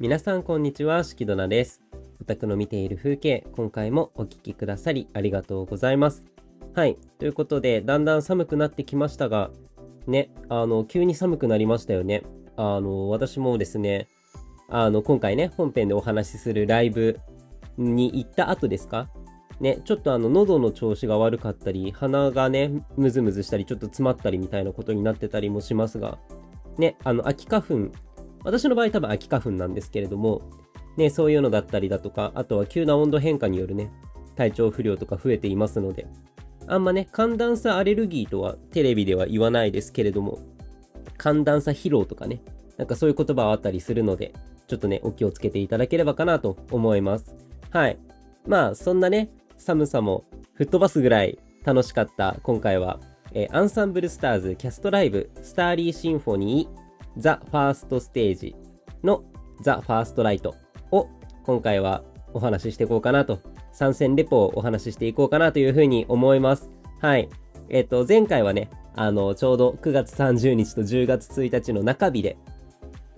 皆さんこんにちは、しきどなです。お宅の見ている風景、今回もお聞きくださりありがとうございます。はい、ということで、だんだん寒くなってきましたが、ね、あの、急に寒くなりましたよね。あの、私もですね、あの、今回ね、本編でお話しするライブに行った後ですか？ね、ちょっとあの、喉の調子が悪かったり、鼻がね、ムズムズしたり、ちょっと詰まったりみたいなことになってたりもしますが、ね、あの、秋花粉、私の場合多分秋花粉なんですけれども、ね、そういうのだったりだとか、あとは急な温度変化によるね、体調不良とか増えていますので、あんまね、寒暖差アレルギーとはテレビでは言わないですけれども、寒暖差疲労とかね、なんかそういう言葉はあったりするので、ちょっとね、お気をつけていただければかなと思います。はい。まあ、そんなね、寒さも吹っ飛ばすぐらい楽しかった今回は、えー、アンサンブルスターズキャストライブスターリーシンフォニーザ・ファーストステージのザ・ファーストライトを今回はお話ししていこうかなと、参戦レポをお話ししていこうかなというふうに思います。はい。えっ、と、前回はね、あの、ちょうど9月30日と10月1日の中日で、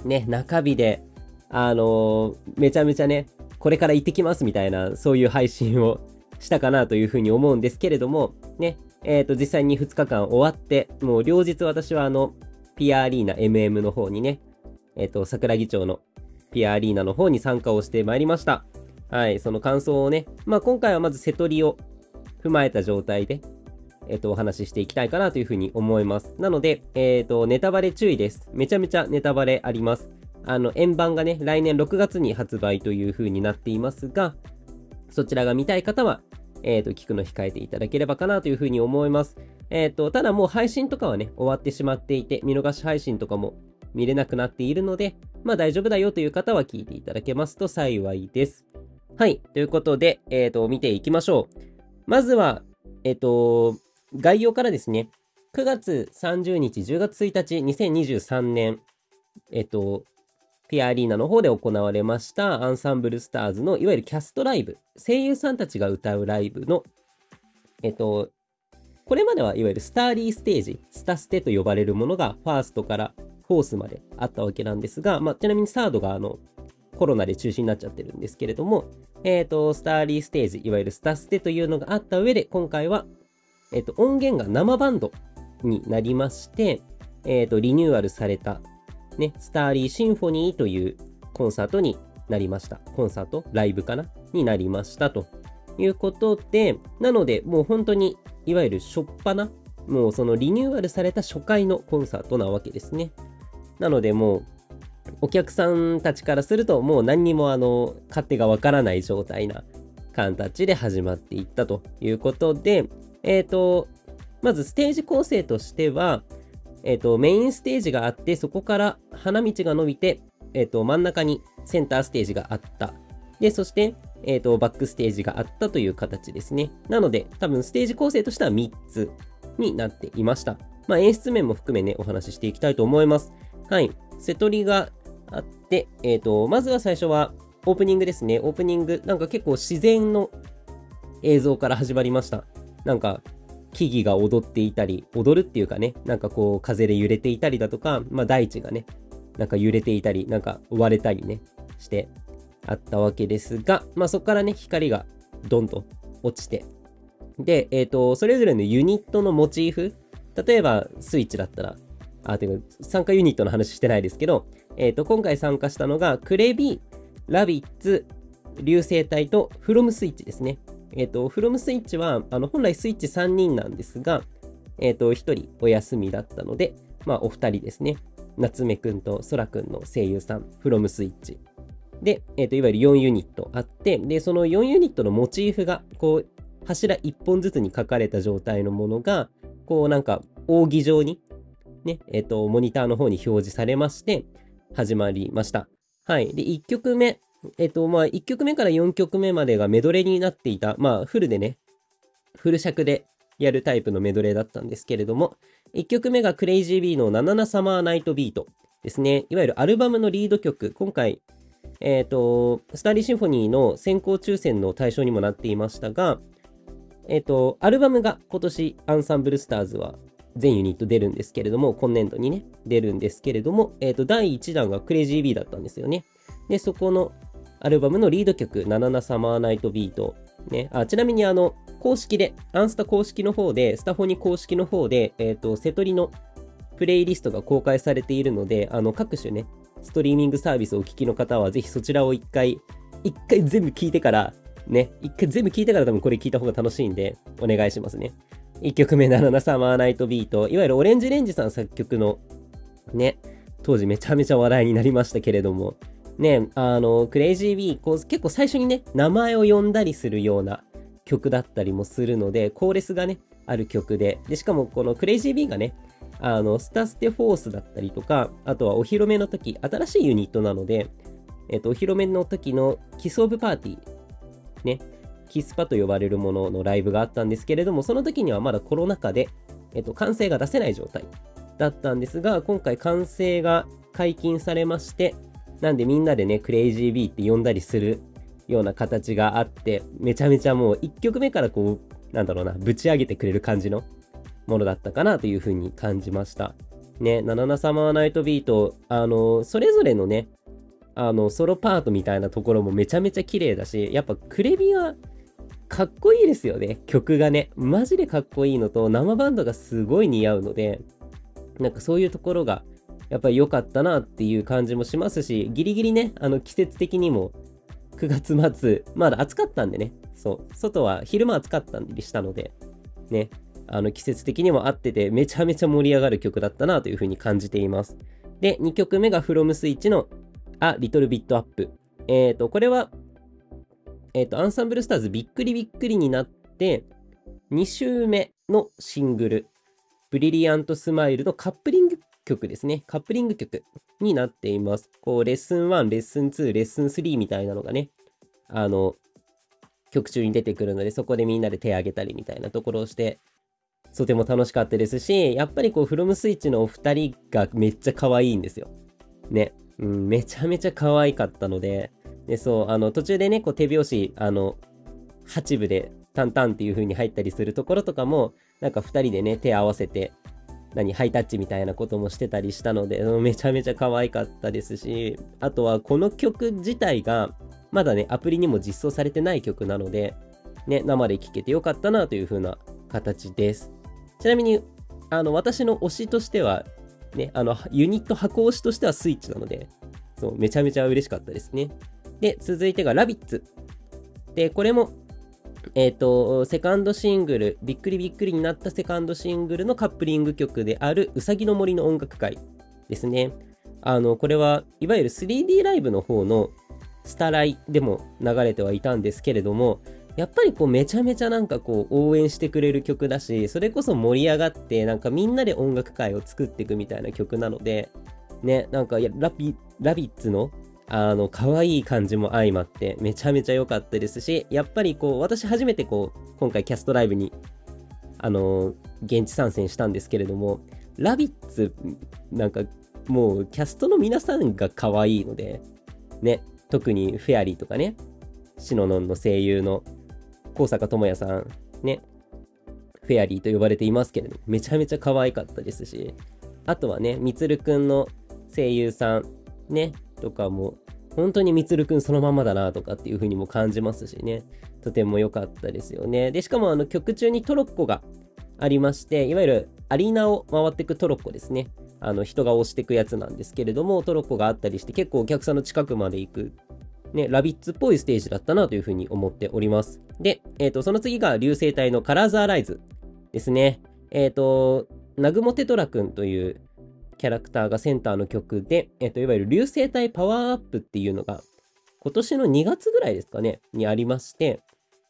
ね、中日で、あの、めちゃめちゃね、これから行ってきますみたいな、そういう配信をしたかなというふうに思うんですけれども、ね、えっ、と、実際に2日間終わって、もう両日私はあの、ピアアリーナ MM の方にね、えっ、ー、と、桜木町のピアアリーナの方に参加をしてまいりました。はい、その感想をね、まあ今回はまず瀬戸りを踏まえた状態で、えっ、ー、と、お話ししていきたいかなというふうに思います。なので、えっ、ー、と、ネタバレ注意です。めちゃめちゃネタバレあります。あの、円盤がね、来年6月に発売というふうになっていますが、そちらが見たい方は、えっ、ー、と、聞くの控えていただければかなというふうに思います。えっ、ー、と、ただもう配信とかはね、終わってしまっていて、見逃し配信とかも見れなくなっているので、まあ大丈夫だよという方は聞いていただけますと幸いです。はい。ということで、えっ、ー、と、見ていきましょう。まずは、えっ、ー、と、概要からですね、9月30日、10月1日、2023年、えっ、と、ピアアリーナの方で行われましたアンサンブルスターズのいわゆるキャストライブ、声優さんたちが歌うライブの、えっと、これまではいわゆるスターリーステージ、スタステと呼ばれるものがファーストからフォースまであったわけなんですが、まあ、ちなみにサードがあのコロナで中止になっちゃってるんですけれども、えっ、ー、と、スターリーステージ、いわゆるスタステというのがあった上で、今回は、えっ、ー、と、音源が生バンドになりまして、えっ、ー、と、リニューアルされた、ね、スターリーシンフォニーというコンサートになりました。コンサート？ライブかな？になりましたということで、なので、もう本当にいわゆる初っ端もうそのリニューアルされた初回のコンサートなわけですね。なのでもう、お客さんたちからするともう何にもあの、勝手がわからない状態な形で始まっていったということで、え、ー、と、まずステージ構成としては、え、ー、と、メインステージがあって、そこから花道が伸びて、えっ、ー、と、真ん中にセンターステージがあった。で、そして、えっ、ー、と、バックステージがあったという形ですね。なので、多分ステージ構成としては3つになっていました。まあ、演出面も含めね、お話ししていきたいと思います。はい。瀬戸りがあって、えっ、ー、と、まずは最初はオープニングですね。オープニング、なんか結構自然の映像から始まりました。なんか、木々が踊っていたり、踊るっていうかね、なんかこう、風で揺れていたりだとか、まあ、大地がね、なんか揺れていたり、なんか割れたりね、して、あったわけですが、まあ、そこからね、光がドンと落ちて、で、えっ、ー、と、それぞれのユニットのモチーフ、例えばスイッチだったら、あ、てか、参加ユニットの話してないですけど、えっ、ー、と、今回参加したのが、クレビ、ラビッツ、流星体とフロムスイッチですね。えっ、ー、と、フロムスイッチは、あの、本来スイッチ3人なんですが、えっ、と、1人お休みだったので、まあ、お二人ですね。夏目くんとそらくんの声優さん、フロムスイッチ。で、え、ー、と、いわゆる4ユニットあって、で、その4ユニットのモチーフが、こう、柱1本ずつに書かれた状態のものが、こうなんか扇状に、ね、えっ、ー、と、モニターの方に表示されまして、始まりました。はい。で、1曲目、えっ、ー、と、まあ、1曲目から4曲目までがメドレーになっていた、まあ、フルでね、フル尺でやるタイプのメドレーだったんですけれども、1曲目がクレイジービーの77サマーナイトビートですね。いわゆるアルバムのリード曲、今回えっ、ー、と、スターリーシンフォニーの先行抽選の対象にもなっていましたが、えっ、ー、と、アルバムが今年アンサンブルスターズは全ユニット出るんですけれども、今年度にね、出るんですけれども、えっ、ー、と、第1弾がクレイジービーだったんですよね。で、そこのアルバムのリード曲、ナナナサマーナイトビート。ね、あちなみにあの、公式で、アンスタ公式の方で、スタフォニ公式の方で、えっ、ー、と、セトリのプレイリストが公開されているので、あの、各種ね、ストリーミングサービスをお聞きの方は、ぜひそちらを一回、一回全部聞いてから、ね、一回全部聞いてから多分これ聞いた方が楽しいんで、お願いしますね。1曲目、ナナナサマーナイトビート。いわゆるオレンジレンジさん作曲の、ね、当時めちゃめちゃ話題になりましたけれども、ね、あの、 Crazy:B、こう結構最初にね、名前を呼んだりするような曲だったりもするので、コーレスがね、ある曲で、で、しかもこの Crazy:B がね、あの、スタステフォースだったりとか、あとはお披露目の時、新しいユニットなので、えっと、お披露目の時のキスオブパーティー、ね、キスパと呼ばれるもののライブがあったんですけれども、その時にはまだコロナ禍で、えっと、完成が出せない状態だったんですが、今回完成が解禁されまして、なんでみんなでね、クレイジービーって呼んだりするような形があって、めちゃめちゃもう1曲目からこう、なんだろうな、ぶち上げてくれる感じのものだったかなというふうに感じました。ね、ナナナサマーナイトビート、あの、それぞれのね、あの、ソロパートみたいなところもめちゃめちゃ綺麗だし、やっぱクレビはかっこいいですよね、曲がね。マジでかっこいいのと、生バンドがすごい似合うので、なんかそういうところがやっぱり良かったなっていう感じもしますし、ギリギリね、あの季節的にも9月末、まだ暑かったんでね、そう、外は昼間暑かったりしたので、ね、あの季節的にも合ってて、めちゃめちゃ盛り上がる曲だったなというふうに感じています。で、2曲目が From Switch の A Little Bit Up。えっ、ー、と、これは、えっ、ー、と、アンサンブルスターズびっくりびっくりになって、2週目のシングル、ブリリアントスマイルのカップリング曲ですね。カップリング曲になっています。こう、レッスン1、レッスン2、レッスン3みたいなのがね、あの、曲中に出てくるので、そこでみんなで手を挙げたりみたいなところをして、とても楽しかったですし、やっぱりこう、フロムスイッチのお二人がめっちゃ可愛いんですよ。ね。うん、めちゃめちゃ可愛かったので、で、そう、あの、途中でね、こう、手拍子、あの、8部でタンタンっていう風に入ったりするところとかも、なんか2人でね、手合わせて、何、ハイタッチみたいなこともしてたりしたので、めちゃめちゃ可愛かったですし、あとはこの曲自体が、まだね、アプリにも実装されてない曲なので、ね、生で聴けてよかったなという風な形です。ちなみに、あの、私の推しとしては、ね、あの、ユニット箱推しとしてはスイッチなので、そう、めちゃめちゃ嬉しかったですね。で、続いてがラビッツ。で、これも、えっ、ー、と、セカンドシングル、びっくりびっくりになったセカンドシングルのカップリング曲である、うさぎの森の音楽会ですね。あの、これはいわゆる 3D ライブの方のスタライでも流れてはいたんですけれども、やっぱりこうめちゃめちゃなんかこう応援してくれる曲だし、それこそ盛り上がってなんかみんなで音楽会を作っていくみたいな曲なので、ね、なんかラビッツのあの、可愛い感じも相まってめちゃめちゃ良かったですし、やっぱりこう、私初めてこう、今回キャストライブに、あの現地参戦したんですけれども、ラビッツ、なんかもうキャストの皆さんが可愛いので、ね、特にフェアリーとかね、シノノンの声優の高坂智也さん、ね、フェアリーと呼ばれていますけれど、めちゃめちゃ可愛かったですし、あとはね、みつるくんの声優さん、ね、とかも、本当にみつるくんそのままだなとかっていう風にも感じますしね、とても良かったですよね。で、しかもあの曲中にトロッコがありまして、いわゆるアリーナを回っていくトロッコですね。あの人が押していくやつなんですけれども、トロッコがあったりして、結構お客さんの近くまで行く、ね、ラビッツっぽいステージだったなというふうに思っております。で、えっ、ー、と、その次が流星体のカラーザーライズですね。えっ、ー、と、ナグモテトラくんというキャラクターがセンターの曲で、えっ、と、いわゆる流星体パワーアップっていうのが、今年の2月ぐらいですかね、にありまして、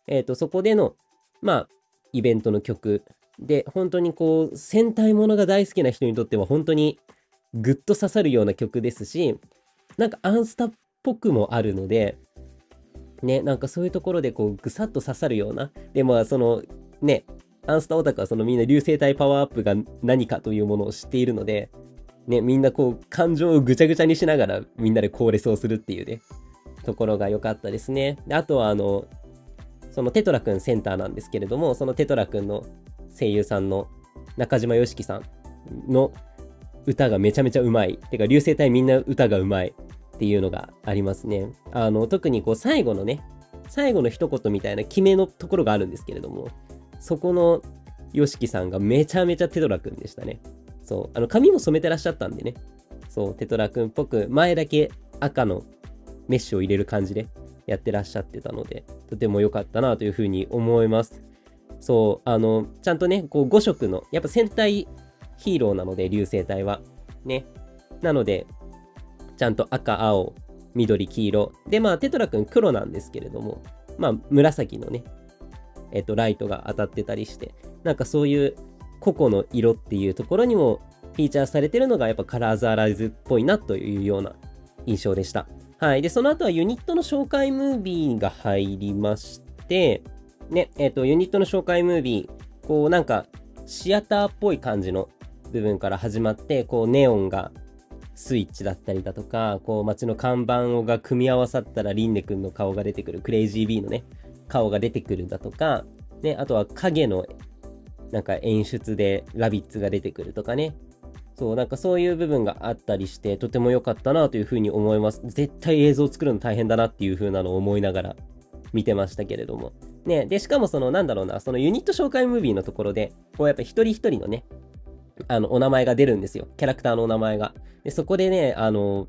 えっ、と、そこでの、まあ、イベントの曲で、本当にこう、戦隊ものが大好きな人にとっては本当にグッと刺さるような曲ですし、なんかアンスタっぽくもあるので、ね、なんかそういうところでこう、ぐさっと刺さるような、で、まあ、その、ね、アンスタオタクはそのみんな流星体パワーアップが何かというものを知っているので、ね、みんなこう、感情をぐちゃぐちゃにしながらみんなでコーレスをするっていうね、ところが良かったですね。であとは、あの、そのテトラくんセンターなんですけれども、そのテトラくんの声優さんの中島よしきさんの歌がめちゃめちゃうまい。てか、流星体みんな歌がうまい。っていうのがありますね。あの、特にこう最後のね、最後の一言みたいな決めのところがあるんですけれども、そこの YOSHIKI さんがめちゃめちゃテトラくんでしたね。そう、あの髪も染めてらっしゃったんでね、そう、テトラくんっぽく、前だけ赤のメッシュを入れる感じでやってらっしゃってたので、とても良かったなというふうに思います。そう、あの、ちゃんとね、こう5色の、やっぱ戦隊ヒーローなので、流星体は。ね。なので、ちゃんと赤、青、緑、黄色。で、まあ、テトラ君黒なんですけれども、まあ、紫のね、えっと、ライトが当たってたりして、なんかそういう個々の色っていうところにもフィーチャーされてるのがやっぱカラーズアライズっぽいなというような印象でした。はい。で、その後はユニットの紹介ムービーが入りまして、ね、えっ、と、ユニットの紹介ムービー、こうなんかシアターっぽい感じの部分から始まって、こうネオンがスイッチだったりだとか、こう街の看板が組み合わさったらリンネ君の顔が出てくる、クレイジービーのね、顔が出てくるだとか、ね、あとは影のなんか演出でラビッツが出てくるとかね、そう、なんかそういう部分があったりして、とても良かったなというふうに思います。絶対映像作るの大変だなっていう風なのを思いながら見てましたけれども。ね、で、しかもその、なんだろうな、そのユニット紹介ムービーのところで、こうやっぱ一人一人のね、あの、お名前が出るんですよ。キャラクターのお名前が。で、そこでね、あの、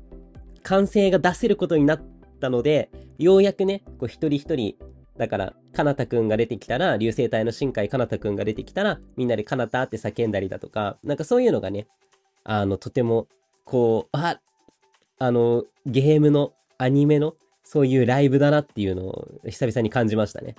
完成が出せることになったので、ようやくね、こう一人一人、だから、かなたくんが出てきたら、流星体の新海かなたくんが出てきたら、みんなでかなたって叫んだりだとか、なんかそういうのがね、あの、とても、こう、あ、あの、ゲームの、アニメの、そういうライブだなっていうのを久々に感じましたね。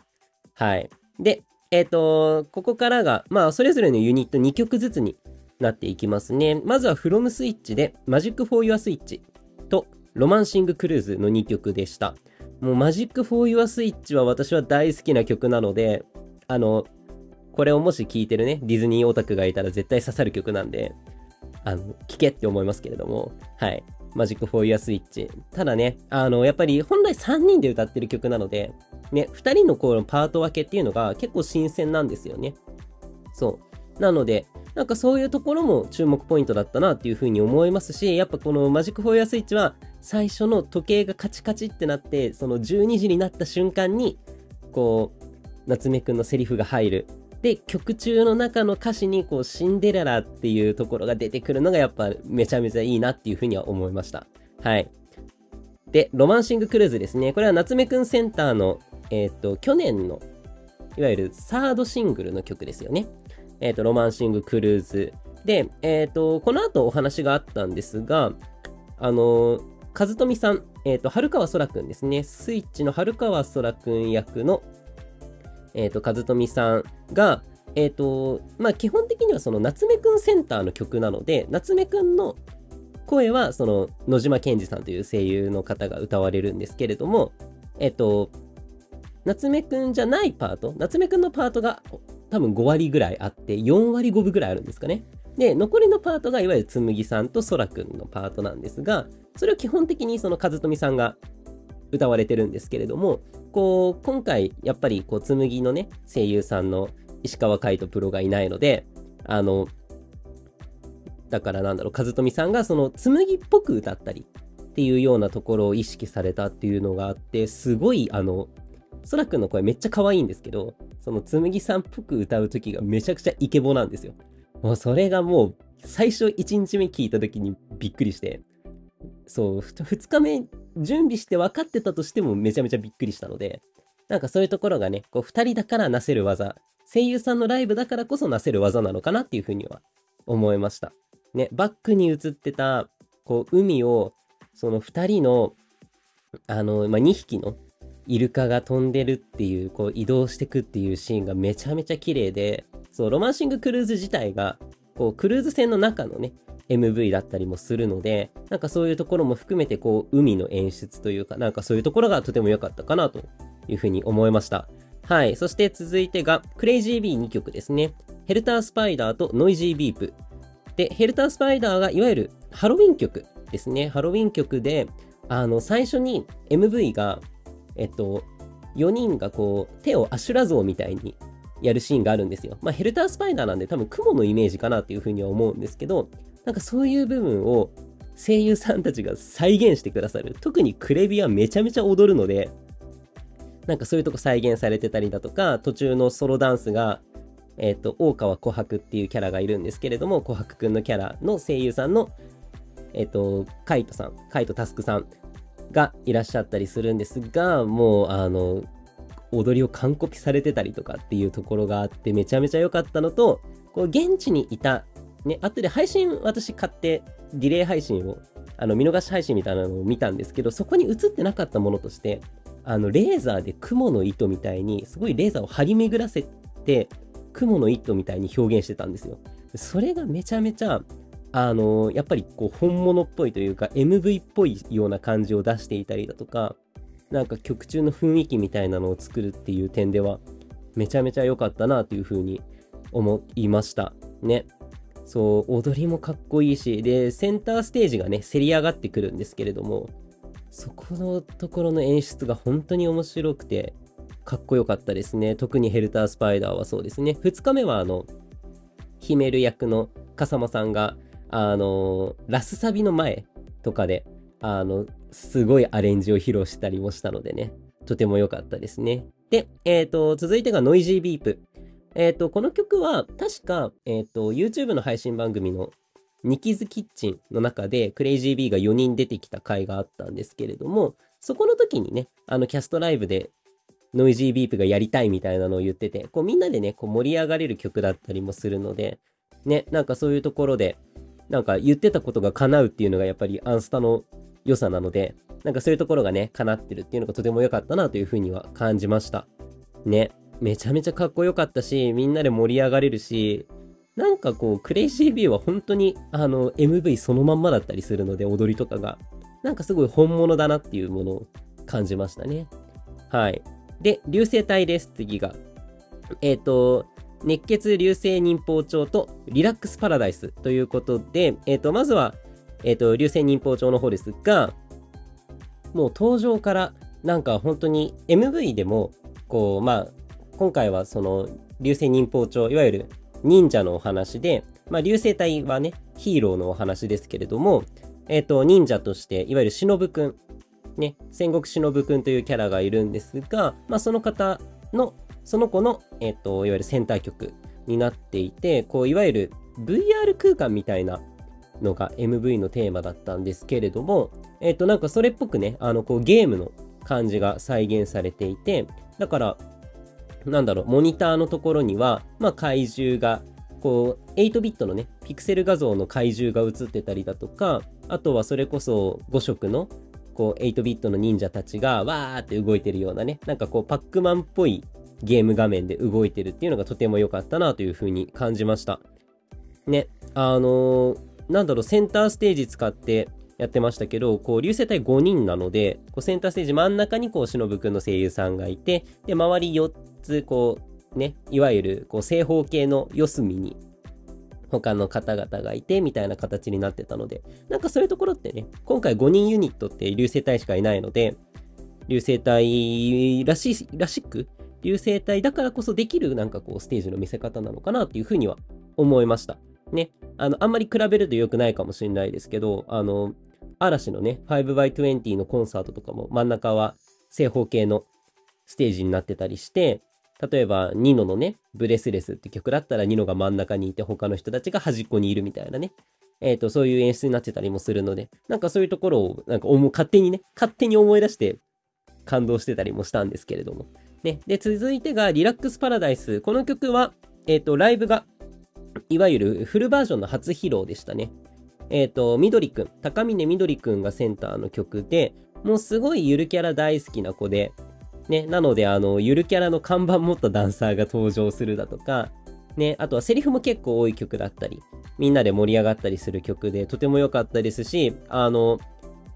はい。で、えっ、ー、と、ここからが、まあ、それぞれのユニット2曲ずつになっていきますね。まずは From Switch で Magic for Your Switch とロマンシングクルーズの2曲でした。もう Magic for Your Switch は私は大好きな曲なので、あの、これをもし聴いてるね、ディズニーオタクがいたら絶対刺さる曲なんで、あの、聴けって思いますけれども、はい。マジックフォーイヤースイッチ。ただね、あの、やっぱり本来3人で歌ってる曲なので、ね、2人のこのパート分けっていうのが結構新鮮なんですよね。そう。なので、なんかそういうところも注目ポイントだったなっていうふうに思いますし、やっぱこのマジックフォーイヤースイッチは最初の時計がカチカチってなって、その12時になった瞬間に、こう、夏目くんのセリフが入る。で、曲中の中の歌詞にこうシンデレラっていうところが出てくるのがやっぱめちゃめちゃいいなっていうふうには思いました。はい。で、ロマンシングクルーズですね。これは夏目くんセンターの、えっ、と、去年の、いわゆるサードシングルの曲ですよね。え、ー、と、ロマンシングクルーズ。で、えっ、ー、と、この後お話があったんですが、あの和富さん、えっ、と、春川空くんですね。スイッチの春川空くん役のえっ、と、和富さんが、えっ、と、まあ、基本的にはその夏目くんセンターの曲なので、夏目くんの声は、その野島健二さんという声優の方が歌われるんですけれども、えっ、と、夏目くんじゃないパート、夏目くんのパートが多分5割ぐらいあって、4割5分ぐらいあるんですかね。で、残りのパートがいわゆる紬さんと空くんのパートなんですが、それを基本的にその和富さんが歌われてるんですけれども、こう、今回、やっぱり、こう、紬のね、声優さんの石川海人プロがいないので、あの、だからなんだろう、和富さんがその紬っぽく歌ったりっていうようなところを意識されたっていうのがあって、すごい、あの、空くんの声めっちゃ可愛いんですけど、その紬さんっぽく歌う時がめちゃくちゃイケボなんですよ。もうそれがもう、最初1日目聞いた時にびっくりして、そう、2日目準備して分かってたとしてもめちゃめちゃびっくりしたので、なんかそういうところがね、こう2人だからなせる技、声優さんのライブだからこそなせる技なのかなっていうふうには思いました。ね、バックに映ってた、こう、海を、その2人の、あの、まあ、2匹のイルカが飛んでるっていう、こう、移動してくっていうシーンがめちゃめちゃ綺麗で、そう、ロマンシングクルーズ自体が、こう、クルーズ船の中のね、MV だったりもするので、なんかそういうところも含めて、こう、海の演出というか、なんかそういうところがとても良かったかなというふうに思いました。はい。そして続いてが、クレイジービー2曲ですね。ヘルタースパイダーとノイジービープ。で、ヘルタースパイダーがいわゆるハロウィン曲ですね。ハロウィン曲で、あの、最初に MV が、えっと、4人がこう、手をアシュラ像みたいにやるシーンがあるんですよ。まあ、ヘルタースパイダーなんで多分雲のイメージかなっていうふうには思うんですけど、なんかそういう部分を声優さんたちが再現してくださる。特にクレビはめちゃめちゃ踊るので、なんかそういうとこ再現されてたりだとか、途中のソロダンスが、えっ、と、大川琥珀っていうキャラがいるんですけれども、琥珀くんのキャラの声優さんの、えっ、と、カイトさん、カイトタスクさんがいらっしゃったりするんですが、もう、あの、踊りを完コピされてたりとかっていうところがあってめちゃめちゃ良かったのとこう現地にいたね後で配信私買ってディレイ配信をあの見逃し配信みたいなのを見たんですけどそこに映ってなかったものとしてあのレーザーで雲の糸みたいにすごいレーザーを張り巡らせて雲の糸みたいに表現してたんですよ。それがめちゃめちゃあのやっぱりこう本物っぽいというか MV っぽいような感じを出していたりだとかなんか曲中の雰囲気みたいなのを作るっていう点ではめちゃめちゃ良かったなというふうに思いました。ね。そう踊りもかっこいいしでセンターステージがねせり上がってくるんですけれどもそこのところの演出が本当に面白くてかっこよかったですね。特にヘルタースパイダーはそうですね。2日目はあのヒメル役の笠間さんがあのラスサビの前とかであのすごいアレンジを披露したりもしたのでね、とても良かったですね。で、えっ、ー、と、続いてがノイジービープ。えっ、ー、と、この曲は確か、えっ、ー、と、YouTube の配信番組のニキズキッチンの中でクレイジービーが4人出てきた回があったんですけれども、そこの時にね、あのキャストライブでノイジービープがやりたいみたいなのを言ってて、こうみんなでね、こう盛り上がれる曲だったりもするので、ね、なんかそういうところで、なんか言ってたことが叶うっていうのがやっぱりアンスタの良さなので、なんかそういうところがね、叶ってるっていうのがとても良かったなというふうには感じました。ね。めちゃめちゃかっこよかったし、みんなで盛り上がれるし、なんかこう、クレイジービューは本当に、あの、MV そのまんまだったりするので、踊りとかが。なんかすごい本物だなっていうものを感じましたね。はい。で、流星体です、次が。えっ、ー、と、熱血流星忍法帳とリラックスパラダイスということで、え、ー、と、まずは、え、ー、と、流星忍法帳の方ですが、もう登場からなんか本当に MV でも、こう、まあ、今回はその流星忍法帳、いわゆる忍者のお話で、まあ、流星隊はね、ヒーローのお話ですけれども、えっ、ー、と、忍者として、いわゆる忍くん、ね、戦国忍くんというキャラがいるんですが、まあ、その方の、その子の、えっ、と、いわゆるセンター曲になっていて、こう、いわゆる VR 空間みたいなのが MV のテーマだったんですけれども、えっ、と、なんかそれっぽくね、あの、こうゲームの感じが再現されていて、だから、なんだろう、モニターのところには、まあ、怪獣が、こう、8ビットのね、ピクセル画像の怪獣が映ってたりだとか、あとはそれこそ5色の、こう、8ビットの忍者たちが、わーって動いてるようなね、なんかこう、パックマンっぽいゲーム画面で動いてるっていうのがとても良かったなというふうに感じました。ね、あのー、なんだろう、センターステージ使ってやってましたけど、こう、流星体5人なので、こうセンターステージ真ん中にこう、忍くんの声優さんがいて、で、周り4つ、こう、ね、いわゆる、こう、正方形の四隅に、他の方々がいて、みたいな形になってたので、なんかそういうところってね、今回5人ユニットって流星体しかいないので、流星体らしい、らしく、流星体だからこそできるなんかこうステージの見せ方なのかなっていうふうには思いました。ね。あの、あんまり比べると良くないかもしれないですけど、あの、嵐のね、5x20 のコンサートとかも真ん中は正方形のステージになってたりして、例えば、ニノのね、ブレスレスって曲だったらニノが真ん中にいて他の人たちが端っこにいるみたいなね。えっ、ー、と、そういう演出になってたりもするので、なんかそういうところを、なんか思う勝手にね、勝手に思い出して感動してたりもしたんですけれども。ね。で、続いてがリラックスパラダイス。この曲は、えっ、ー、と、ライブがいわゆるフルバージョンの初披露でしたね。えっ、ー、と、みどりくん、高峰みどりくんがセンターの曲で、もうすごいゆるキャラ大好きな子で、ね、なので、あの、ゆるキャラの看板持ったダンサーが登場するだとか、ね、あとはセリフも結構多い曲だったり、みんなで盛り上がったりする曲で、とても良かったですし、あの、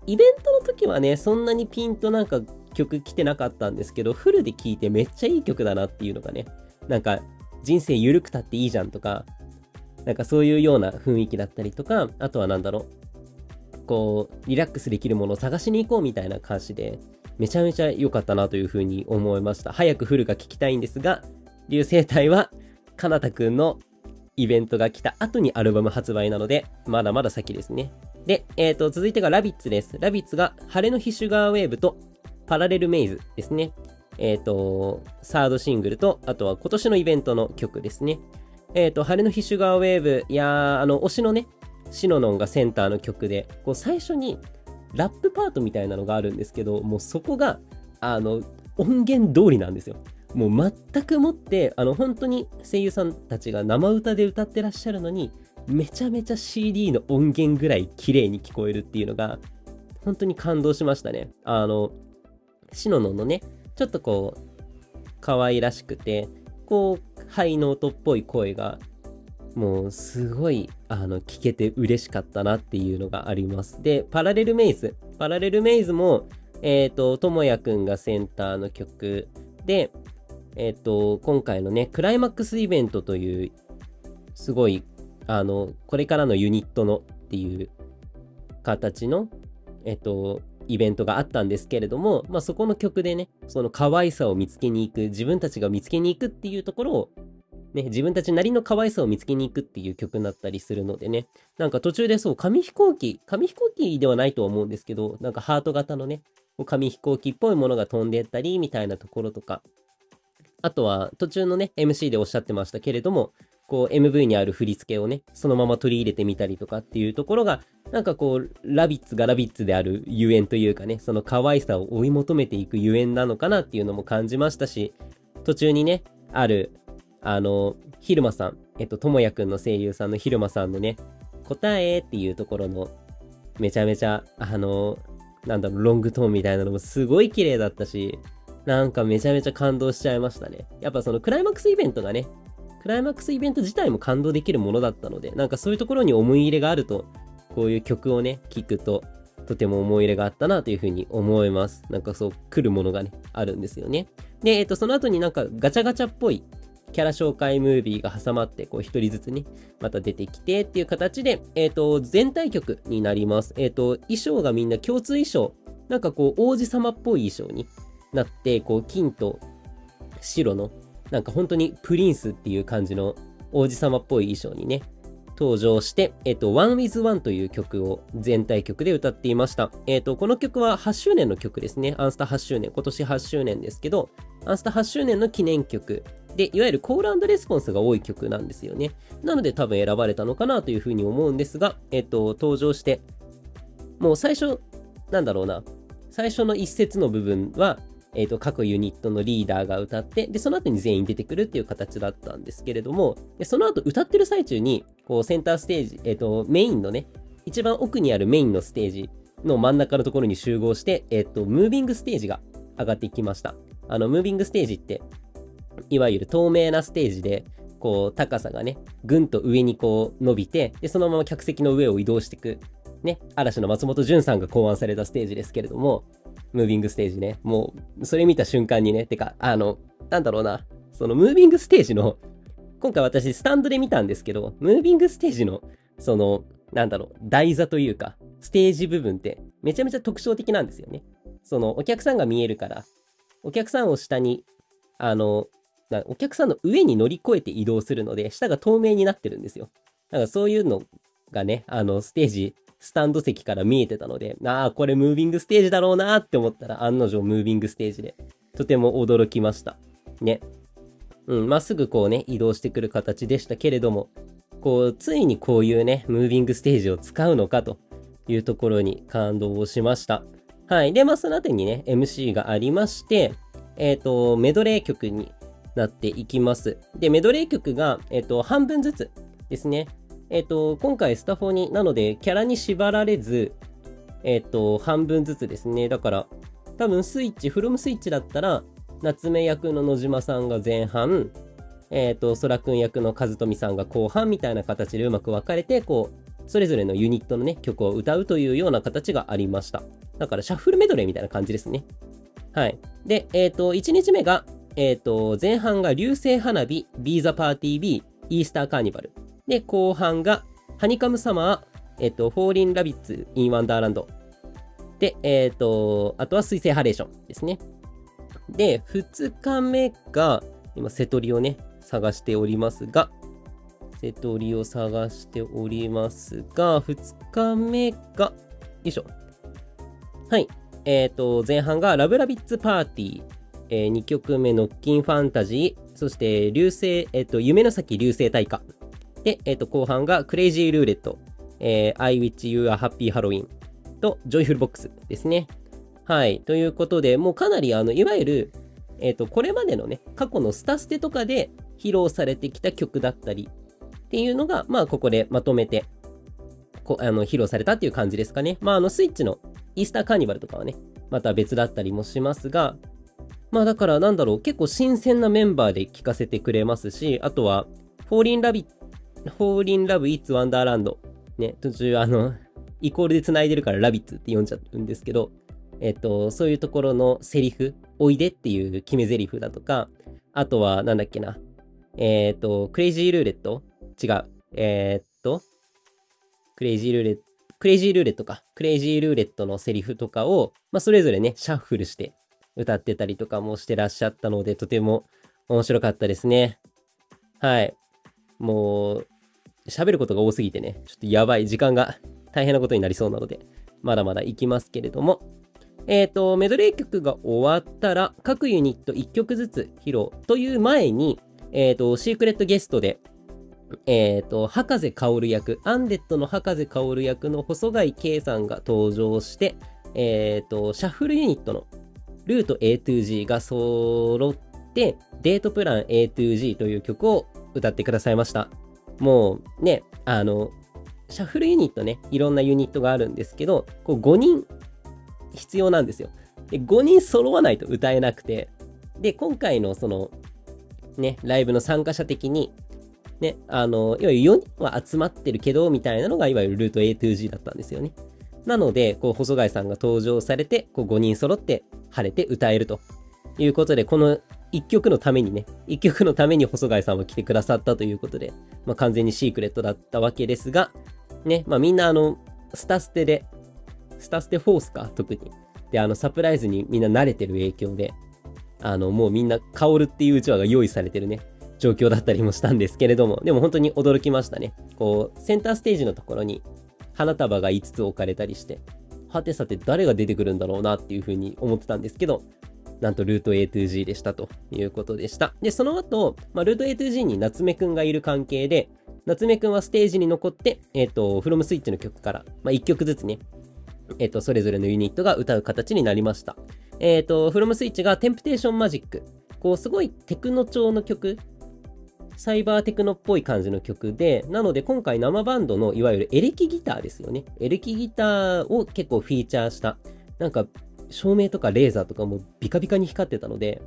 イベントの時はね、そんなにピンとなんか曲来てなかったんですけど、フルで聴いてめっちゃいい曲だなっていうのがね、なんか、人生ゆるくたっていいじゃんとか、なんかそういうような雰囲気だったりとか、あとは何だろう、こう、リラックスできるものを探しに行こうみたいな歌詞で、めちゃめちゃ良かったなというふうに思いました。早くフルが聞きたいんですが、流星体は、かなたくんのイベントが来た後にアルバム発売なので、まだまだ先ですね。で、えっ、と、続いてがラビッツです。ラビッツが、晴れの日シュガーウェーブと、パラレルメイズですね。えっ、と、サードシングルと、あとは今年のイベントの曲ですね。えっ、と、晴れの日シュガーウェーブ、いやー、あの、推しのね、シノノンがセンターの曲で、こう、最初に、ラップパートみたいなのがあるんですけど、もうそこが、あの、音源通りなんですよ。もう全くもって、あの、本当に声優さんたちが生歌で歌ってらっしゃるのに、めちゃめちゃ CD の音源ぐらい綺麗に聞こえるっていうのが、本当に感動しましたね。あの、シノノのね、ちょっとこう、可愛らしくて、こう、ハイノートっぽい声が、もうすごい、あの、聞けて嬉しかったなっていうのがあります。で、パラレルメイズ。パラレルメイズも、えっ、と、ともやくんがセンターの曲で、えっ、と、今回のね、クライマックスイベントという、すごい、あの、これからのユニットのっていう形の、えっ、と、イベントがあったんですけれども、まあ、そこの曲でね、その可愛さを見つけに行く、自分たちが見つけに行くっていうところを、ね、自分たちなりの可愛さを見つけに行くっていう曲になったりするのでね、なんか途中でそう、紙飛行機、紙飛行機ではないと思うんですけど、なんかハート型のね、紙飛行機っぽいものが飛んでったりみたいなところとか、あとは途中のね、MC でおっしゃってましたけれども、こう MV にある振り付けをね、そのまま取り入れてみたりとかっていうところが、なんかこう、ラビッツがラビッツであるゆえんというかね、その可愛さを追い求めていくゆえんなのかなっていうのも感じましたし、途中にね、ある、あの、ひるまさん、えっと、ともやくんの声優さんのひるまさんのね、答えっていうところの、めちゃめちゃ、あの、なんだろう、ロングトーンみたいなのもすごい綺麗だったし、なんかめちゃめちゃ感動しちゃいましたね。やっぱそのクライマックスイベントがね、クライマックスイベント自体も感動できるものだったので、なんかそういうところに思い入れがあると、こういう曲をね、聴くと、とても思い入れがあったなというふうに思います。なんかそう、来るものがね、あるんですよね。で、えっと、その後になんかガチャガチャっぽいキャラ紹介ムービーが挟まって、こう一人ずつね、また出てきてっていう形で、えっ、と、全体曲になります。えっ、と、衣装がみんな共通衣装、なんかこう王子様っぽい衣装になって、こう金と白の、なんか本当にプリンスっていう感じの王子様っぽい衣装にね、登場して、えっ、と、One with One という曲を全体曲で歌っていました。えっ、と、この曲は8周年の曲ですね。アンスタ8周年。今年8周年ですけど、アンスタ8周年の記念曲で、いわゆるコールレスポンスが多い曲なんですよね。なので多分選ばれたのかなというふうに思うんですが、えっ、と、登場して、もう最初、なんだろうな、最初の一節の部分は、えっ、と、各ユニットのリーダーが歌って、で、その後に全員出てくるっていう形だったんですけれども、でその後歌ってる最中に、こう、センターステージ、えっ、と、メインのね、一番奥にあるメインのステージの真ん中のところに集合して、えっ、と、ムービングステージが上がっていきました。あの、ムービングステージって、いわゆる透明なステージで、こう、高さがね、ぐんと上にこう伸びて、で、そのまま客席の上を移動していく、ね、嵐の松本潤さんが考案されたステージですけれども、ムービングステージね、もう、それ見た瞬間にね、てか、あの、なんだろうな、そのムービングステージの、今回私スタンドで見たんですけど、ムービングステージの、その、なんだろう、台座というか、ステージ部分って、めちゃめちゃ特徴的なんですよね。その、お客さんが見えるから、お客さんを下に、あの、お客さんの上に乗り越えて移動するので、下が透明になってるんですよ。だからそういうのがね、あの、ステージ、スタンド席から見えてたので、ああ、これムービングステージだろうなって思ったら、案の定ムービングステージで、とても驚きました。ね。うん、まっすぐこうね、移動してくる形でしたけれども、こう、ついにこういうね、ムービングステージを使うのかというところに感動をしました。はい。で、まあ、その後にね、MC がありまして、えっ、と、メドレー曲になっていきます。で、メドレー曲が、えっ、と、半分ずつですね。えっ、と、今回スタフォに、なので、キャラに縛られず、えっ、と、半分ずつですね。だから、多分スイッチ、フロムスイッチだったら、夏目役の野島さんが前半、えっ、と、空くん役の和富さんが後半みたいな形でうまく分かれて、こう、それぞれのユニットのね、曲を歌うというような形がありました。だから、シャッフルメドレーみたいな感じですね。はい。で、えっ、と、1日目が、えっ、と、前半が流星花火、 Be the Party Bee、イースターカーニバル。で、後半が、ハニカムサマー、えっ、と、 FALLIN' LOVE=IT'S WONDERLAND。で、えっ、と、あとは水星ハレーションですね。で、2日目が、今、セトリをね、探しておりますが、セトリを探しておりますが、2日目が、よいしょ。はい。えっ、ー、と、前半がラブラビッツパーティー、えー、2曲目 Knockin' Fantasy、そして流星、えっ、ー、と、夢ノ先流星隊歌。で、えっ、と、後半が Crazy Roulette、えー、I wish you a happy Halloween と Joyful Box ですね。はい。ということで、もうかなり、あの、いわゆる、えっ、と、これまでのね、過去のスタステとかで披露されてきた曲だったりっていうのが、まあ、ここでまとめて、こあの披露されたっていう感じですかね。まあ、あの、スイッチの Easter Carnival とかはね、また別だったりもしますが、まあだからなんだろう、結構新鮮なメンバーで聴かせてくれますし、あとは、 Fallin' Lo、Fallin' Love it Fallin' Love It's Wonderland。ね、途中あの、イコールで繋いでるからラビッツって読んじゃうんですけど、えっと、そういうところのセリフ、おいでっていう決め台詞だとか、あとは、なんだっけな、えっと、 Crazy Roulette？違う。え、っと、 Crazy Roulette、Crazy Roulette か。 Crazy Roulette のセリフとかを、まあ、それぞれね、シャッフルして歌ってたりとかもしてらっしゃったので、とても面白かったですね。はい。もう、喋ることが多すぎてね、ちょっとやばい、時間が大変なことになりそうなので、まだまだ行きますけれども、えっ、ー、と、メドレー曲が終わったら、各ユニット1曲ずつ披露という前に、えっ、ー、と、シークレットゲストで、えっ、ー、と、博士薫役、アンデッドの博士薫役の細貝圭さんが登場して、えっ、と、シャッフルユニットのルート A2G が揃って、デートプラン A2G という曲を歌ってくださいました。もうね、あの、シャッフルユニットね、いろんなユニットがあるんですけど、こう5人必要なんですよ。で、5人揃わないと歌えなくて、で、今回のその、ね、ライブの参加者的に、ね、あの、いわゆる4人は集まってるけど、みたいなのが、いわゆるルート A2G だったんですよね。なので、こう、細貝さんが登場されて、こう、5人揃って晴れて歌えるということで、この1曲のためにね、1曲のために細貝さんは来てくださったということで、まあ、完全にシークレットだったわけですが、ね、まあ、みんなあの、スタステで、スタステフォースか、特に。で、あの、サプライズにみんな慣れてる影響で、あの、もうみんな、薫っていううちわが用意されてるね、状況だったりもしたんですけれども、でも本当に驚きましたね。こう、センターステージのところに花束が5つ置かれたりして、はてさて誰が出てくるんだろうなっていうふうに思ってたんですけど、なんとルート A2G でしたということでした。で、その後、まあ、ルート A2G に夏目くんがいる関係で、夏目くんはステージに残って、えっ、ー、と、フロムスイッチの曲から、まあ、1曲ずつね、えっ、ー、と、それぞれのユニットが歌う形になりました。えっ、ー、と、フロムスイッチがテンプテーションマジック。こう、すごいテクノ調の曲サイバーテクノっぽい感じの曲で、なので今回生バンドのいわゆるエレキギターですよね。エレキギターを結構フィーチャーした、なんか照明とかレーザーとかもビカビカに光ってたので、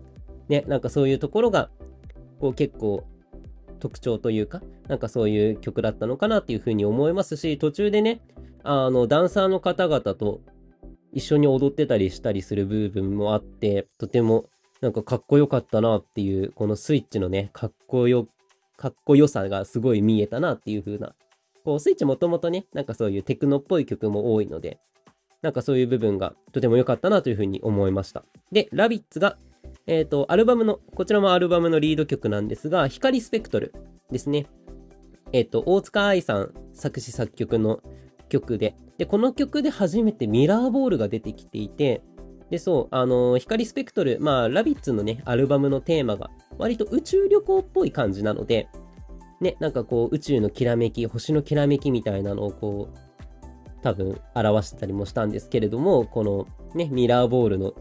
ね、なんかそういうところが、こう結構特徴というか、なんかそういう曲だったのかなっていうふうに思いますし、途中でね、あの、ダンサーの方々と一緒に踊ってたりしたりする部分もあって、とてもなんかかっこよかったなっていう、このスイッチのね、かっこよかっこよさがすごい見えたなっていう風な。こう、スイッチもともとね、なんかそういうテクノっぽい曲も多いので、なんかそういう部分がとても良かったなという風に思いました。で、ラビッツが、えっ、ー、と、アルバムの、こちらもアルバムのリード曲なんですが、光スペクトルですね。えっ、ー、と、大塚愛さん作詞作曲の曲で、で、この曲で初めてミラーボールが出てきていて、で、そう、あのー、光スペクトル、まあ、ラビッツのね、アルバムのテーマが、割と宇宙旅行っぽい感じなので、ね、なんかこう、宇宙のきらめき、星のきらめきみたいなのをこう、多分表してたりもしたんですけれども、このね、ミラーボールの、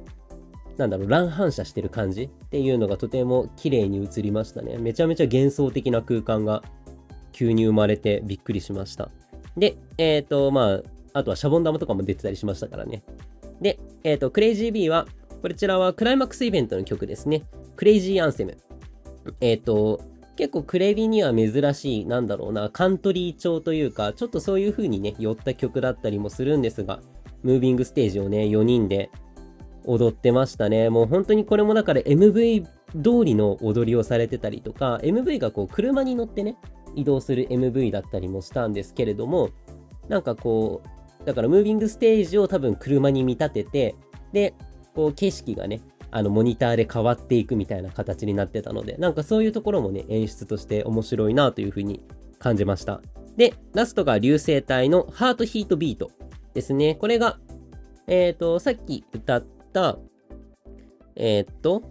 なんだろう、乱反射してる感じっていうのがとても綺麗に映りましたね。めちゃめちゃ幻想的な空間が急に生まれてびっくりしました。で、えっ、ー、と、まあ、あとはシャボン玉とかも出てたりしましたからね。で、えっ、ー、と、クレイジー B は、こちらはクライマックスイベントの曲ですね。クレイジーアンセム。えっ、ー、と、結構クレビには珍しい、なんだろうな、カントリー調というか、ちょっとそういう風にね、寄った曲だったりもするんですが、ムービングステージをね、4人で踊ってましたね。もう本当にこれもだから MV 通りの踊りをされてたりとか、MV がこう車に乗ってね、移動する MV だったりもしたんですけれども、なんかこう、だからムービングステージを多分車に見立てて、で、こう景色がね、あのモニターで変わっていくみたいな形になってたので、なんかそういうところもね、演出として面白いなというふうに感じました。で、ラストが流星体のハートヒートビートですね。これが、えっ、ー、と、さっき歌った、えっ、ー、と、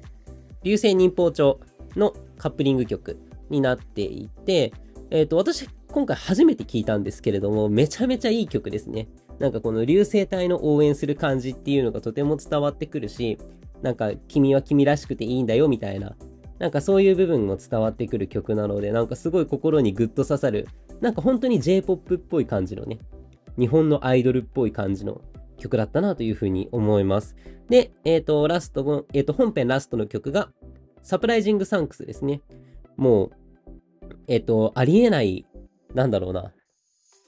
流星忍法帳のカップリング曲になっていて、えっ、ー、と、私、今回初めて聞いたんですけれども、めちゃめちゃいい曲ですね。なんかこの流星体の応援する感じっていうのがとても伝わってくるし、なんか君は君らしくていいんだよみたいな、なんかそういう部分も伝わってくる曲なので、なんかすごい心にグッと刺さる、なんか本当に J-POP っぽい感じのね、日本のアイドルっぽい感じの曲だったなというふうに思います。で、えっ、ー、と、ラスト、えっ、ー、と、本編ラストの曲が、サプライジングサンクスですね。もう、えっ、ー、と、ありえない、なんだろうな。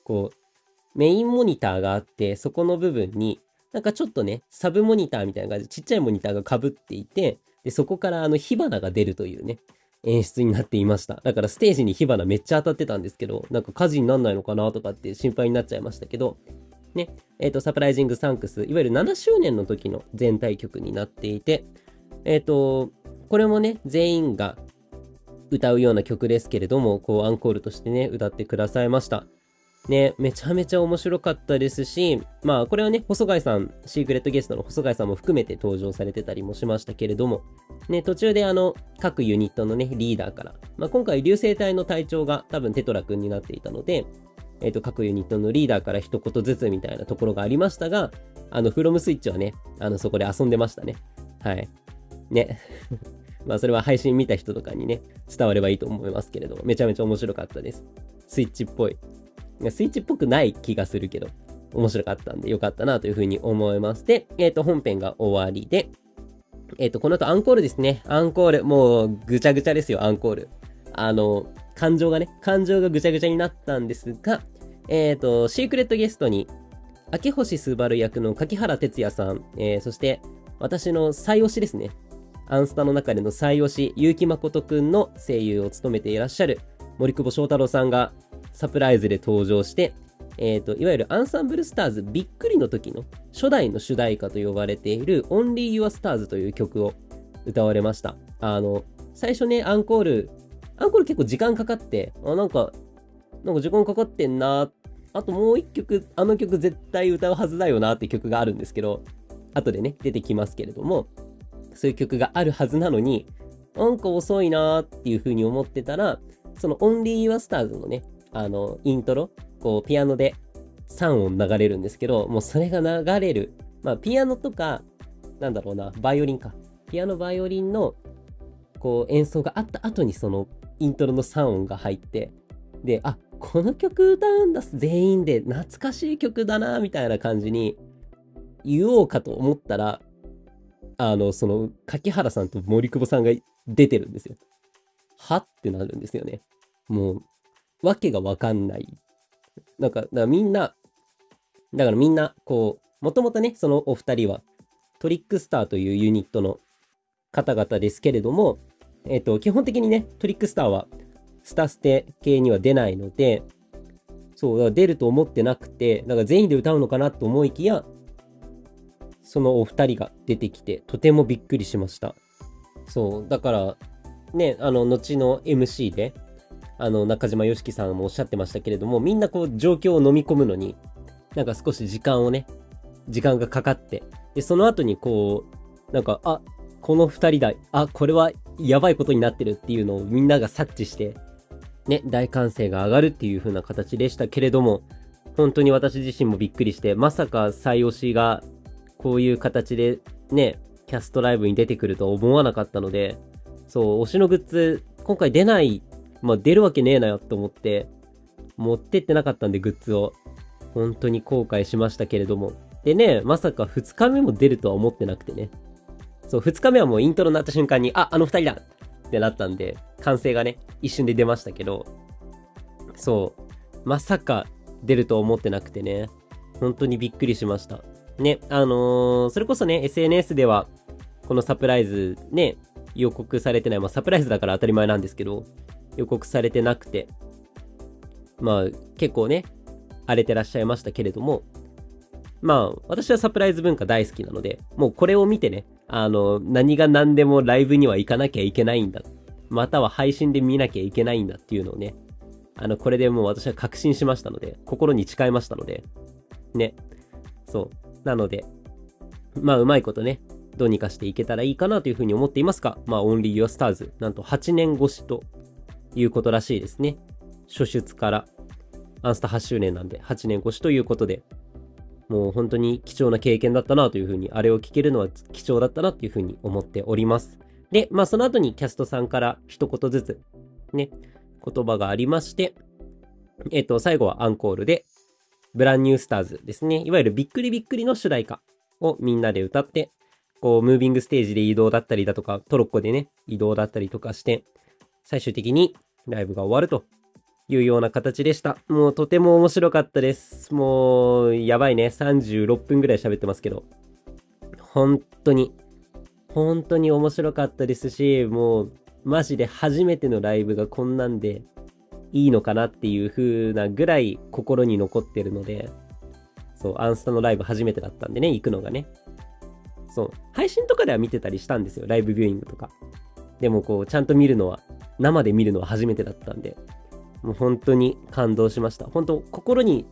こう、メインモニターがあって、そこの部分に、なんかちょっとね、サブモニターみたいな感じで、ちっちゃいモニターが被っていて、で、そこからあの火花が出るというね、演出になっていました。だからステージに火花めっちゃ当たってたんですけど、なんか火事になんないのかなとかって心配になっちゃいましたけど、ね、えっ、ー、と、サプライジングサンクス、いわゆる7周年の時の全体曲になっていて、えっ、ー、と、これもね、全員が歌うような曲ですけれども、こう、アンコールとしてね、歌ってくださいました。ね、めちゃめちゃ面白かったですし、まあ、これはね、細貝さん、シークレットゲストの細貝さんも含めて登場されてたりもしましたけれども、ね、途中であの、各ユニットのね、リーダーから、まあ、今回、流星隊の隊長が多分テトラ君になっていたので、えっ、ー、と、各ユニットのリーダーから一言ずつみたいなところがありましたが、あの、フロムスイッチはね、あの、そこで遊んでましたね。はい。ね。まあ、それは配信見た人とかにね、伝わればいいと思いますけれども、めちゃめちゃ面白かったです。スイッチっぽい。スイッチっぽくない気がするけど、面白かったんでよかったなというふうに思います。で、えっ、ー、と、本編が終わりで、えっ、ー、と、この後アンコールですね。アンコール、もうぐちゃぐちゃですよ、アンコール。あの、感情がね、感情がぐちゃぐちゃになったんですが、えっ、ー、と、シークレットゲストに、明星すばる役の柿原哲也さん、えー、そして、私の最推しですね。アンスタの中での最推し、結城誠くんの声優を務めていらっしゃる森久保翔太郎さんがサプライズで登場して、えっ、ー、と、いわゆるアンサンブルスターズびっくりの時の初代の主題歌と呼ばれている Only Your Stars という曲を歌われました。あの、最初ね、アンコール、アンコール結構時間かかって、あ、なんか、なんか時間かかってんな、あともう一曲、あの曲絶対歌うはずだよなって曲があるんですけど、後でね、出てきますけれども、そういう曲があるはずなのに、なんか遅いなーっていう風に思ってたら、その Only Your Stars のね、あの、イントロ、こう、ピアノで3音流れるんですけど、もうそれが流れる。まあ、ピアノとか、なんだろうな、バイオリンか。ピアノ、バイオリンの、こう、演奏があった後にそのイントロの3音が入って、で、あ、この曲歌うんだ、全員で、懐かしい曲だな、みたいな感じに言おうかと思ったら、あの、その、柿原さんと森久保さんが出てるんですよ。はってなるんですよね。もう、わけがわかんない。なんか、だからみんな、だからみんな、こう、もともとね、そのお二人は、トリックスターというユニットの方々ですけれども、えっ、ー、と、基本的にね、トリックスターは、スタステ系には出ないので、そう、だから出ると思ってなくて、だから全員で歌うのかなと思いきや、そのお二人が出てきて、とてもびっくりしました。そう、だから、ね、あの、後の MC で、あの、中島よしきさんもおっしゃってましたけれども、みんなこう、状況を飲み込むのに、なんか少し時間をね、時間がかかって、で、その後にこう、なんか、あ、この二人だ、あ、これはやばいことになってるっていうのをみんなが察知して、ね、大歓声が上がるっていう風な形でしたけれども、本当に私自身もびっくりして、まさか最推しがこういう形でね、キャストライブに出てくるとは思わなかったので、そう、推しのグッズ、今回出ないまあ出るわけねえなよと思って、持ってってなかったんでグッズを。本当に後悔しましたけれども。でね、まさか2日目も出るとは思ってなくてね。そう、2日目はもうイントロになった瞬間に、あ、あの2人だってなったんで、歓声がね、一瞬で出ましたけど、そう、まさか出ると思ってなくてね、本当にびっくりしました。ね、あのー、それこそね、SNS では、このサプライズね、予告されてない、まあサプライズだから当たり前なんですけど、予告されてなくて、まあ結構ね、荒れてらっしゃいましたけれども、まあ私はサプライズ文化大好きなので、もうこれを見てね、あの、何が何でもライブには行かなきゃいけないんだ。または配信で見なきゃいけないんだっていうのをね、あの、これでもう私は確信しましたので、心に誓いましたので、ね。そう。なので、まあ、うまいことね、どうにかしていけたらいいかなというふうに思っていますが、まあ、Only Your Stars、なんと8年越しということらしいですね。初出から、アンスタ8周年なんで、8年越しということで、もう本当に貴重な経験だったなというふうに、あれを聞けるのは貴重だったなというふうに思っております。で、まあその後にキャストさんから一言ずつ、ね、言葉がありまして、えっ、と、最後はアンコールで、ブランニュースターズですね。いわゆるびっくりびっくりの主題歌をみんなで歌って、こう、ムービングステージで移動だったりだとか、トロッコでね、移動だったりとかして、最終的にライブが終わるというような形でした。もうとても面白かったです。もう、やばいね。36分ぐらい喋ってますけど。本当に、本当に面白かったですし、もう、マジで初めてのライブがこんなんでいいのかなっていう風なぐらい心に残ってるので、そう、アンスタのライブ初めてだったんでね、行くのがね。そう、配信とかでは見てたりしたんですよ、ライブビューイングとか。でもこう、ちゃんと見るのは、生で見るのは初めてだったんで、もう本当に感動しました。本当、心に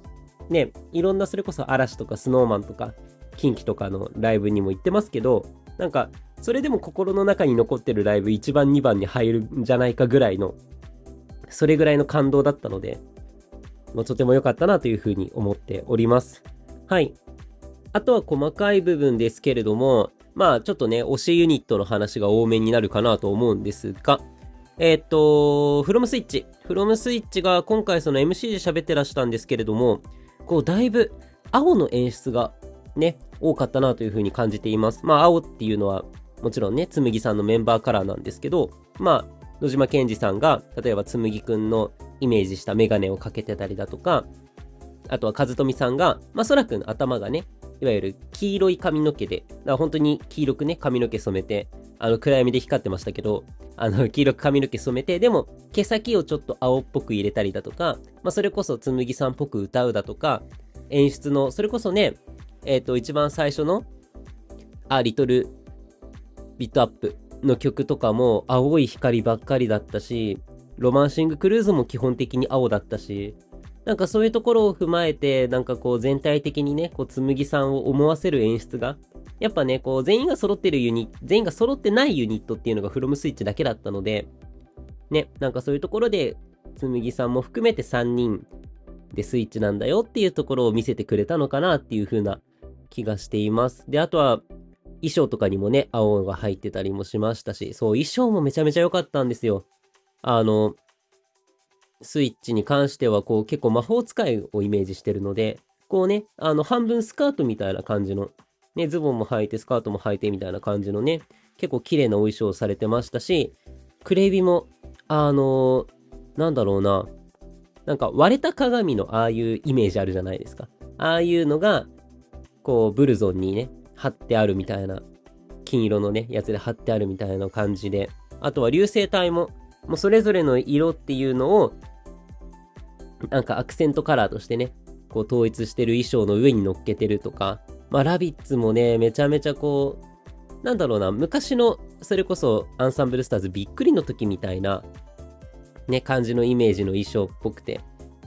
ね、いろんなそれこそ嵐とかスノーマンとか、キンキとかのライブにも行ってますけど、なんか、それでも心の中に残ってるライブ1番2番に入るんじゃないかぐらいの、それぐらいの感動だったので、もうとても良かったなというふうに思っております。はい。あとは細かい部分ですけれども、まあちょっとね、推しユニットの話が多めになるかなと思うんですが、えー、っと、フロムスイッチ。フロムスイッチが今回その MC で喋ってらしたんですけれども、こうだいぶ青の演出がね、多かったなというふうに感じています。まあ青っていうのはもちろんね、つむぎさんのメンバーカラーなんですけど、まあ、野島健二さんが、例えばつむぎくんのイメージしたメガネをかけてたりだとか、あとは和富さんが、まあ、空くん頭がね、いわゆる黄色い髪の毛で、だから本当に黄色くね、髪の毛染めて、あの暗闇で光ってましたけど、あの黄色く髪の毛染めて、でも毛先をちょっと青っぽく入れたりだとか、まあ、それこそつむぎさんっぽく歌うだとか、演出の、それこそね、えっ、ー、と、一番最初の、あ、リトルビットアップの曲とかも青い光ばっかりだったし、ロマンシングクルーズも基本的に青だったし、なんかそういうところを踏まえて、なんかこう全体的にね、こう、つむぎさんを思わせる演出が、やっぱね、こう、全員が揃ってるユニット、全員が揃ってないユニットっていうのがフロムスイッチだけだったので、ね、なんかそういうところで、つむぎさんも含めて3人でスイッチなんだよっていうところを見せてくれたのかなっていう風な気がしています。で、あとは、衣装とかにもね、青が入ってたりもしましたし、そう、衣装もめちゃめちゃ良かったんですよ。あの、スイッチに関しては、こう、結構魔法使いをイメージしてるので、こうね、あの、半分スカートみたいな感じの、ね、ズボンも履いて、スカートも履いてみたいな感じのね、結構綺麗なお衣装をされてましたし、クレビも、あのなんだろうな、なんか割れた鏡のああいうイメージあるじゃないですか。ああいうのが、こう、ブルゾンにね、貼ってあるみたいな、金色のね、やつで貼ってあるみたいな感じで、あとは流星体も、もうそれぞれの色っていうのを、なんかアクセントカラーとしてね、こう統一してる衣装の上に乗っけてるとか、まあラビッツもね、めちゃめちゃこう、なんだろうな、昔の、それこそアンサンブルスターズびっくりの時みたいな、ね、感じのイメージの衣装っぽくて、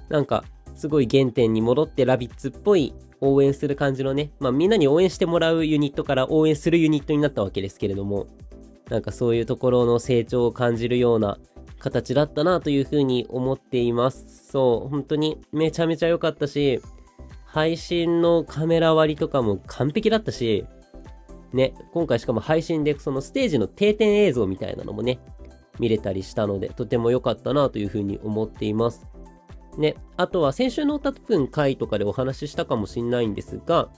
なんか、すごい原点に戻ってラビッツっぽい応援する感じのね、まあみんなに応援してもらうユニットから応援するユニットになったわけですけれども、なんかそういうところの成長を感じるような形だったなというふうに思っています。そう、本当にめちゃめちゃ良かったし、配信のカメラ割りとかも完璧だったし、ね、今回しかも配信でそのステージの定点映像みたいなのもね、見れたりしたので、とても良かったなというふうに思っています。ね、あとは先週の多分回とかでお話ししたかもしんないんですが、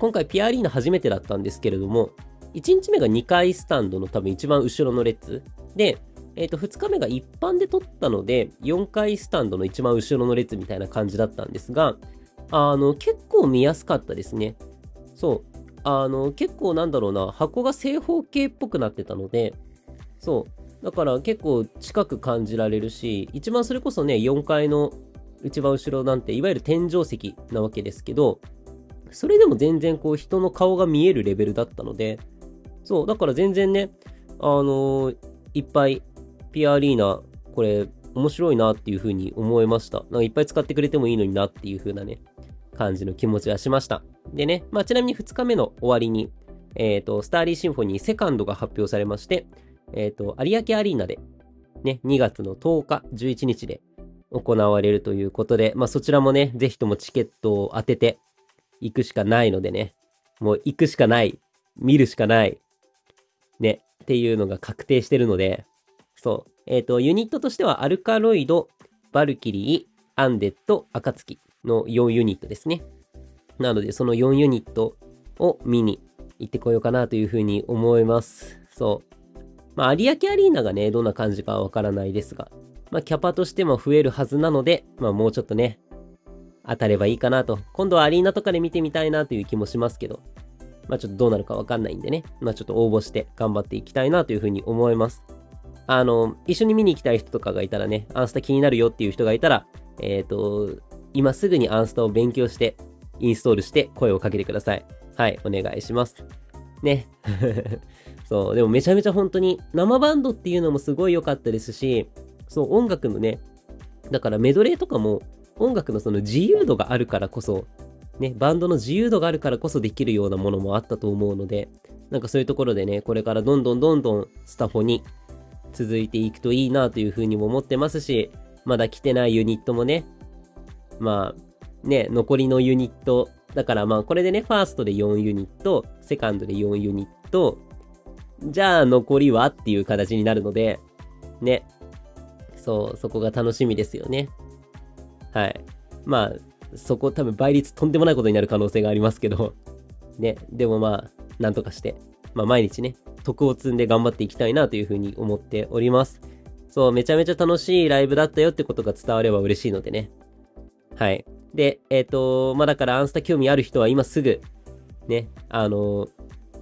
今回ピアリーナ初めてだったんですけれども、1日目が2回スタンドの多分一番後ろの列で、えっ、ー、と、2日目が一般で撮ったので、4回スタンドの一番後ろの列みたいな感じだったんですが、あの、結構見やすかったですね。そう。あの、結構なんだろうな、箱が正方形っぽくなってたので、そう。だから結構近く感じられるし、一番それこそね、4階の一番後ろなんて、いわゆる天井石なわけですけど、それでも全然こう人の顔が見えるレベルだったので、そう、だから全然ね、あのー、いっぱいピアアリーナ、これ、面白いなっていうふうに思いました。なんかいっぱい使ってくれてもいいのになっていうふうなね、感じの気持ちがしました。でね、まあちなみに2日目の終わりに、えっ、ー、と、 Starry Symphony 2nd が発表されまして、えっ、ー、と、有明アリーナで、ね、2月の10日、11日で行われるということで、まあそちらもね、ぜひともチケットを当てて行くしかないのでね、もう行くしかない、見るしかない、ね、っていうのが確定してるので、そう。えっ、ー、と、ユニットとしては ALKALOID、Valkyrie、UNDEAD、紅月の4ユニットですね。なので、その4ユニットを見に行ってこようかなというふうに思います。そう。まあ、有明アリーナがね、どんな感じかわからないですが、まあ、キャパとしても増えるはずなので、まあ、もうちょっとね、当たればいいかなと。今度はアリーナとかで見てみたいなという気もしますけど、まあ、ちょっとどうなるかわかんないんでね、まあ、ちょっと応募して頑張っていきたいなというふうに思います。あの、一緒に見に行きたい人とかがいたらね、アンスタ気になるよっていう人がいたら、えっ、ー、と、今すぐにアンスタを勉強して、インストールして声をかけてください。はい、お願いします。ね。そう、でもめちゃめちゃ本当に生バンドっていうのもすごい良かったですし、そう、音楽のね、だからメドレーとかも音楽のその自由度があるからこそ、ね、バンドの自由度があるからこそできるようなものもあったと思うので、なんかそういうところでね、これからどんどんどんどんスタフォに続いていくといいなというふうにも思ってますし、まだ来てないユニットもね、まあ、ね、残りのユニット、だからまあこれでね、ファーストで4ユニット、セカンドで4ユニット、じゃあ残りはっていう形になるので、ね、そう、そこが楽しみですよね。はい。まあ、そこ多分倍率とんでもないことになる可能性がありますけど、ね、でもまあ、なんとかして、まあ毎日ね、徳を積んで頑張っていきたいなというふうに思っております。そう、めちゃめちゃ楽しいライブだったよってことが伝われば嬉しいのでね。はい。で、えっ、ー、と、まあ、だからアンスタ興味ある人は今すぐ、ね、あの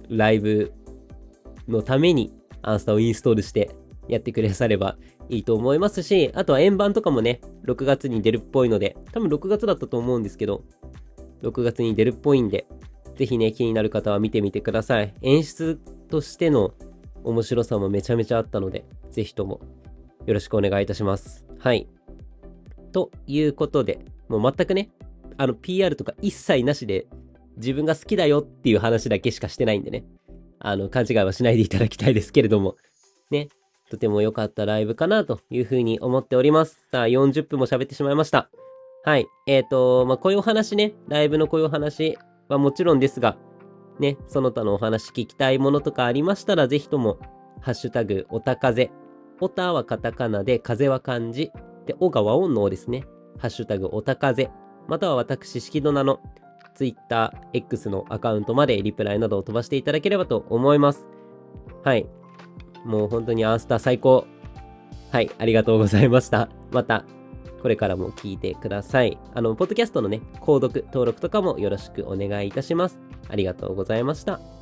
ライブのためにアンスタをインストールしてやってくれさればいいと思いますし、あとは円盤とかもね、6月に出るっぽいので、多分6月だったと思うんですけど、6月に出るっぽいんで、ぜひね、気になる方は見てみてください。演出としての面白さもめちゃめちゃあったので、ぜひともよろしくお願いいたします。はい。ということで、もう全くね、あの PR とか一切なしで自分が好きだよっていう話だけしかしてないんでね、あの勘違いはしないでいただきたいですけれども、ね、とても良かったライブかなというふうに思っております。さあ、40分も喋ってしまいました。はい。えっ、ー、と、まあ、こういうお話ね、ライブのこういうお話はもちろんですが、ね、その他のお話聞きたいものとかありましたら、ぜひとも、ハッシュタグ、おたかぜ。おたはカタカナで、風は漢字。で、おが和音のおですね。ハッシュタグ、おたかぜ。または私、式の名の Twitter、X のアカウントまでリプライなどを飛ばしていただければと思います。はい。もう本当にアンスター最高。はい、ありがとうございました。また、これからも聞いてください。あの、ポッドキャストのね、購読、登録とかもよろしくお願いいたします。ありがとうございました。